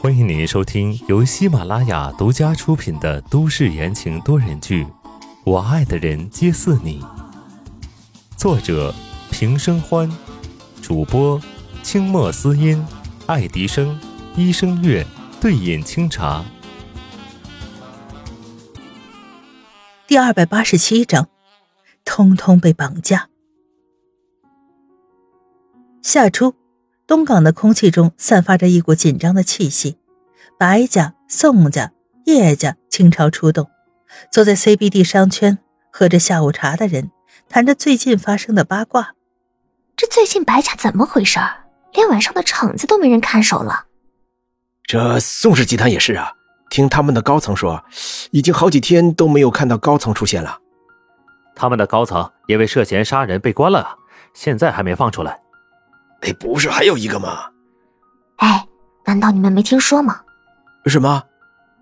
欢迎您收听由喜马拉雅独家出品的都市言情多人剧《我爱的人皆似你》，作者平生欢，主播清墨思音、爱迪生、医生月、对饮清茶。第二百八十七章，通通被绑架。夏初，东港的空气中散发着一股紧张的气息。白家、宋家、叶家倾巢出动，坐在 CBD 商圈喝着下午茶的人谈着最近发生的八卦。这最近白家怎么回事？连晚上的场子都没人看守了。这宋氏集团也是啊，听他们的高层说，已经好几天都没有看到高层出现了。他们的高层因为涉嫌杀人被关了啊，现在还没放出来。哎，不是还有一个吗？哎，难道你们没听说吗？什么？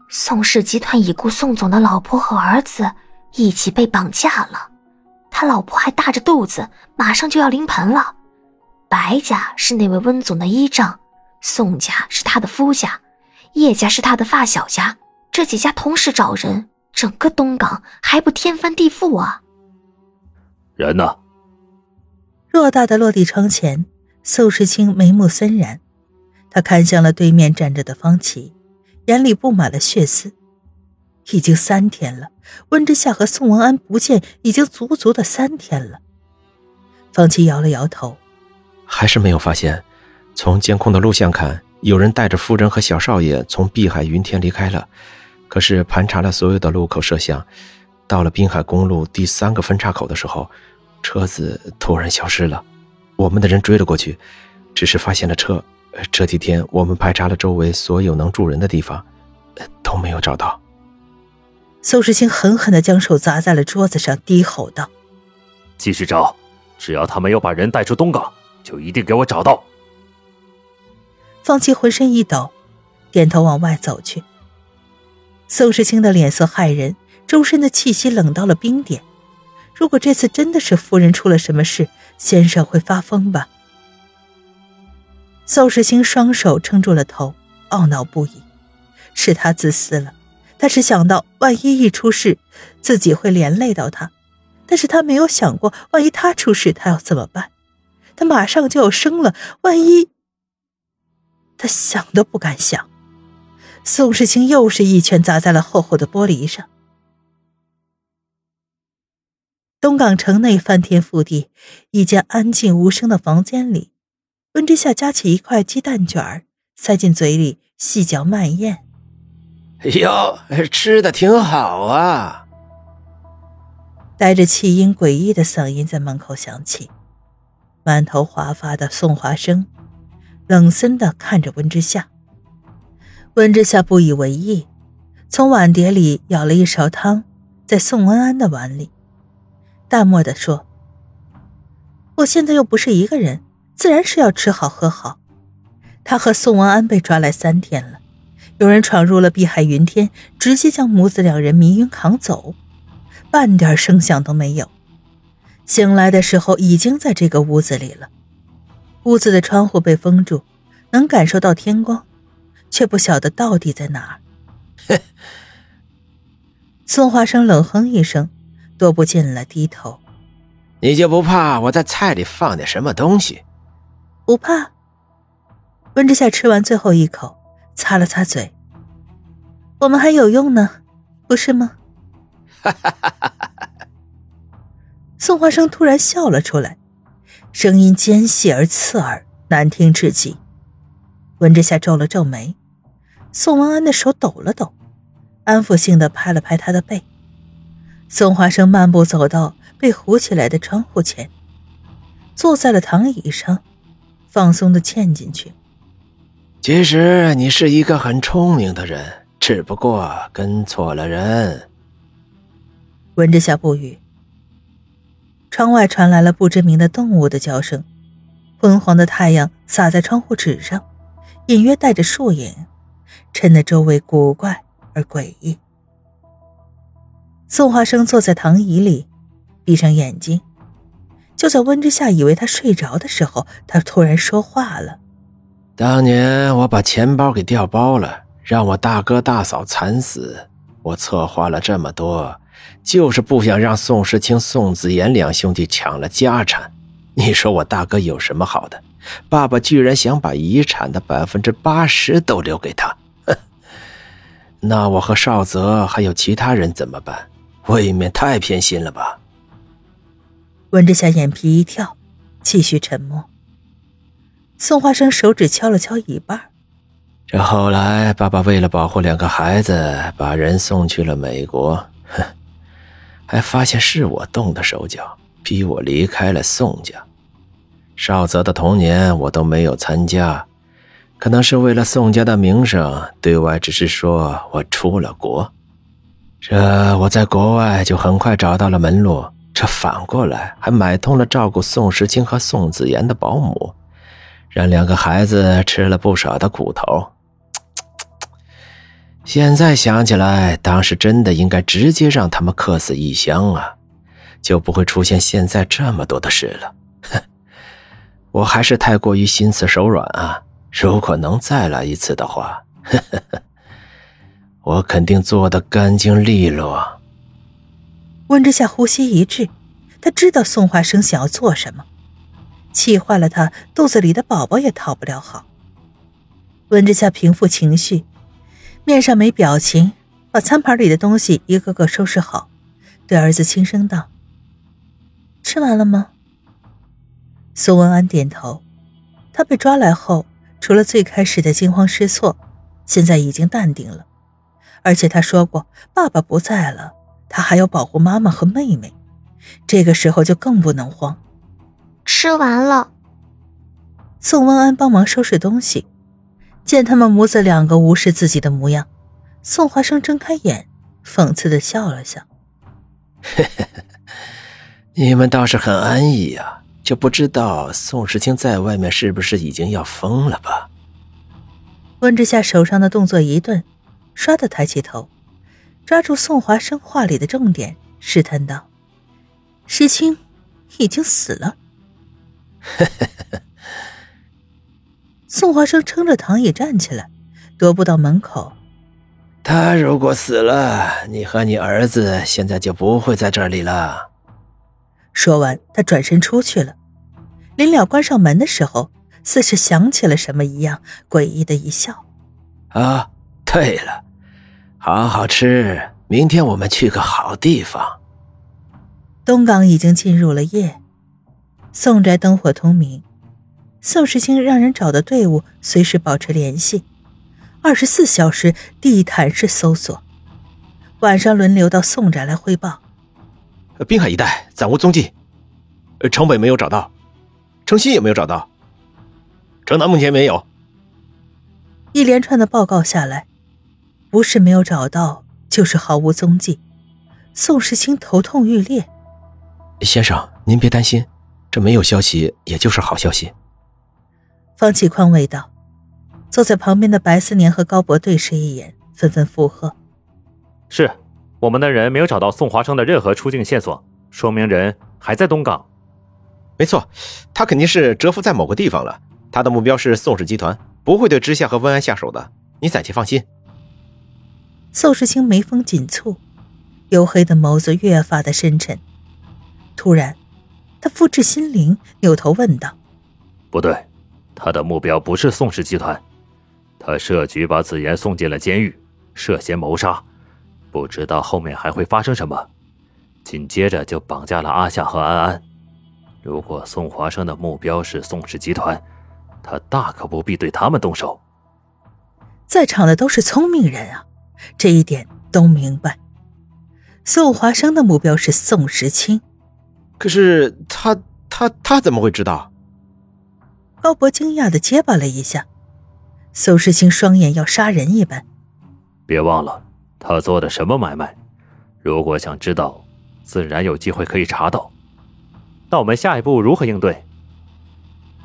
宋氏集团已故宋总的老婆和儿子一起被绑架了，他老婆还大着肚子，马上就要临盆了。白家是那位温总的依仗，宋家是他的夫家，叶家是他的发小家，这几家同时找人，整个东港还不天翻地覆啊？人呢？偌大的落地窗前。宋时清眉目森然，他看向了对面站着的方琦，眼里布满了血丝。已经三天了，温之夏和宋文安不见，已经足足的三天了。方琦摇了摇头，还是没有发现。从监控的录像看，有人带着夫人和小少爷从碧海云天离开了。可是盘查了所有的路口摄像，到了滨海公路第三个分岔口的时候，车子突然消失了。我们的人追了过去，只是发现了车。这几天我们排查了周围所有能住人的地方，都没有找到。宋世清狠狠的将手砸在了桌子上，低吼道：“继续找，只要他没有把人带出东港，就一定给我找到。”方琦浑身一抖，点头往外走去。宋世清的脸色骇人，周身的气息冷到了冰点。如果这次真的是夫人出了什么事，先生会发疯吧？宋世清双手撑住了头，懊恼不已。是他自私了，他是想到万一一出事，自己会连累到他，但是他没有想过，万一他出事，他要怎么办？他马上就要生了，万一……他想都不敢想。宋世清又是一拳砸在了厚厚的玻璃上。东港城内翻天覆地，一间安静无声的房间里，温之夏夹起一块鸡蛋卷儿，塞进嘴里细嚼慢咽。哎呦，吃的挺好啊！带着气音诡异的嗓音在门口响起。满头华发的宋华生冷森的看着温之夏。温之夏不以为意，从碗碟里舀了一勺汤，在宋恩安的碗里。淡漠的说：“我现在又不是一个人，自然是要吃好喝好。他和宋文安被抓来三天了，有人闯入了碧海云天，直接将母子两人迷晕扛走，半点声响都没有。醒来的时候已经在这个屋子里了。屋子的窗户被封住，能感受到天光，却不晓得到底在哪儿。”宋华生冷哼一声。踱步进了，低头。你就不怕我在菜里放点什么东西？不怕。温之夏吃完最后一口，擦了擦嘴。我们还有用呢，不是吗？哈哈哈哈哈！宋华生突然笑了出来，声音尖细而刺耳，难听至极。温之夏皱了皱眉，宋文安的手抖了抖，安抚性的拍了拍他的背。宋华生漫步走到被糊起来的窗户前，坐在了躺椅上，放松的嵌进去。其实你是一个很聪明的人，只不过跟错了人。闻着下不语。窗外传来了不知名的动物的叫声，昏黄的太阳洒在窗户纸上，隐约带着树影，衬得周围古怪而诡异。宋华生坐在躺椅里，闭上眼睛。就在温之夏以为他睡着的时候，他突然说话了：“当年我把钱包给调包了，让我大哥大嫂惨死。我策划了这么多，就是不想让宋时清、宋子言两兄弟抢了家产。你说我大哥有什么好的？爸爸居然想把遗产的百分之八十都留给他，那我和少泽还有其他人怎么办？未免太偏心了吧？温之夏眼皮一跳，继续沉默。宋华生手指敲了敲椅背。这后来，爸爸为了保护两个孩子，把人送去了美国，哼，还发现是我动的手脚，逼我离开了宋家。少泽的童年我都没有参加，可能是为了宋家的名声，对外只是说我出了国。这我在国外就很快找到了门路，这反过来还买通了照顾宋时清和宋子言的保姆，让两个孩子吃了不少的苦头。现在想起来，当时真的应该直接让他们客死异乡啊，就不会出现现在这么多的事了。哼，我还是太过于心慈手软啊！如果能再来一次的话，呵呵呵。我肯定做的干净利落。温之夏呼吸一滞，他知道宋华生想要做什么，气坏了他肚子里的宝宝也讨不了好。温之夏平复情绪，面上没表情，把餐盘里的东西一个个收拾好，对儿子轻声道：“吃完了吗？”宋文安点头。他被抓来后，除了最开始的惊慌失措，现在已经淡定了。而且他说过，爸爸不在了，他还要保护妈妈和妹妹，这个时候就更不能慌。吃完了。宋文安帮忙收拾东西，见他们母子两个无视自己的模样，宋华生睁开眼，讽刺的笑了笑：“你们倒是很安逸呀，就不知道宋时清在外面是不是已经要疯了吧？”温之夏手上的动作一顿。唰的抬起头，抓住宋华生话里的重点，试探道：“石青已经死了。”宋华生撑着躺椅站起来，踱步到门口。他如果死了，你和你儿子现在就不会在这里了。说完，他转身出去了。临了关上门的时候，似是想起了什么一样，诡异的一笑：“啊。”对了，好好吃。明天我们去个好地方。东港已经进入了夜，宋宅灯火通明。宋时清让人找的队伍随时保持联系，二十四小时地毯式搜索，晚上轮流到宋宅来汇报。滨海一带暂无踪迹，城北没有找到，城西也没有找到，城南目前没有。一连串的报告下来。不是没有找到，就是毫无踪迹。宋时清头痛欲裂。先生，您别担心，这没有消息，也就是好消息。方启宽慰道。坐在旁边的白思年和高博对视一眼，纷纷附和：“是我们的人没有找到宋华生的任何出境线索，说明人还在东港。没错，他肯定是蛰伏在某个地方了。他的目标是宋氏集团，不会对知夏和温安下手的，你暂且放心。”宋时清眉峰紧蹙，黝黑的眸子越发的深沉。突然，他复制心灵，扭头问道：“不对，他的目标不是宋氏集团，他设局把子妍送进了监狱，涉嫌谋杀，不知道后面还会发生什么。紧接着就绑架了阿夏和安安。如果宋华生的目标是宋氏集团，他大可不必对他们动手。在场的都是聪明人啊！”这一点都明白。宋华生的目标是宋时清，可是他他他怎么会知道？高博惊讶的结巴了一下。宋时清双眼要杀人一般。别忘了他做的什么买卖，如果想知道，自然有机会可以查到。那我们下一步如何应对？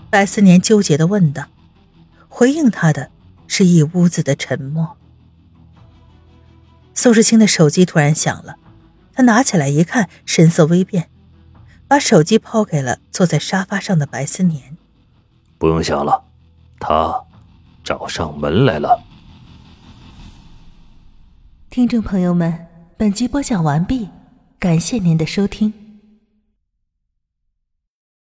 白思年纠结的问道。回应他的是一屋子的沉默。宋世清的手机突然响了，他拿起来一看，神色微变，把手机抛给了坐在沙发上的白思年。不用想了，他找上门来了。听众朋友们，本集播讲完毕，感谢您的收听。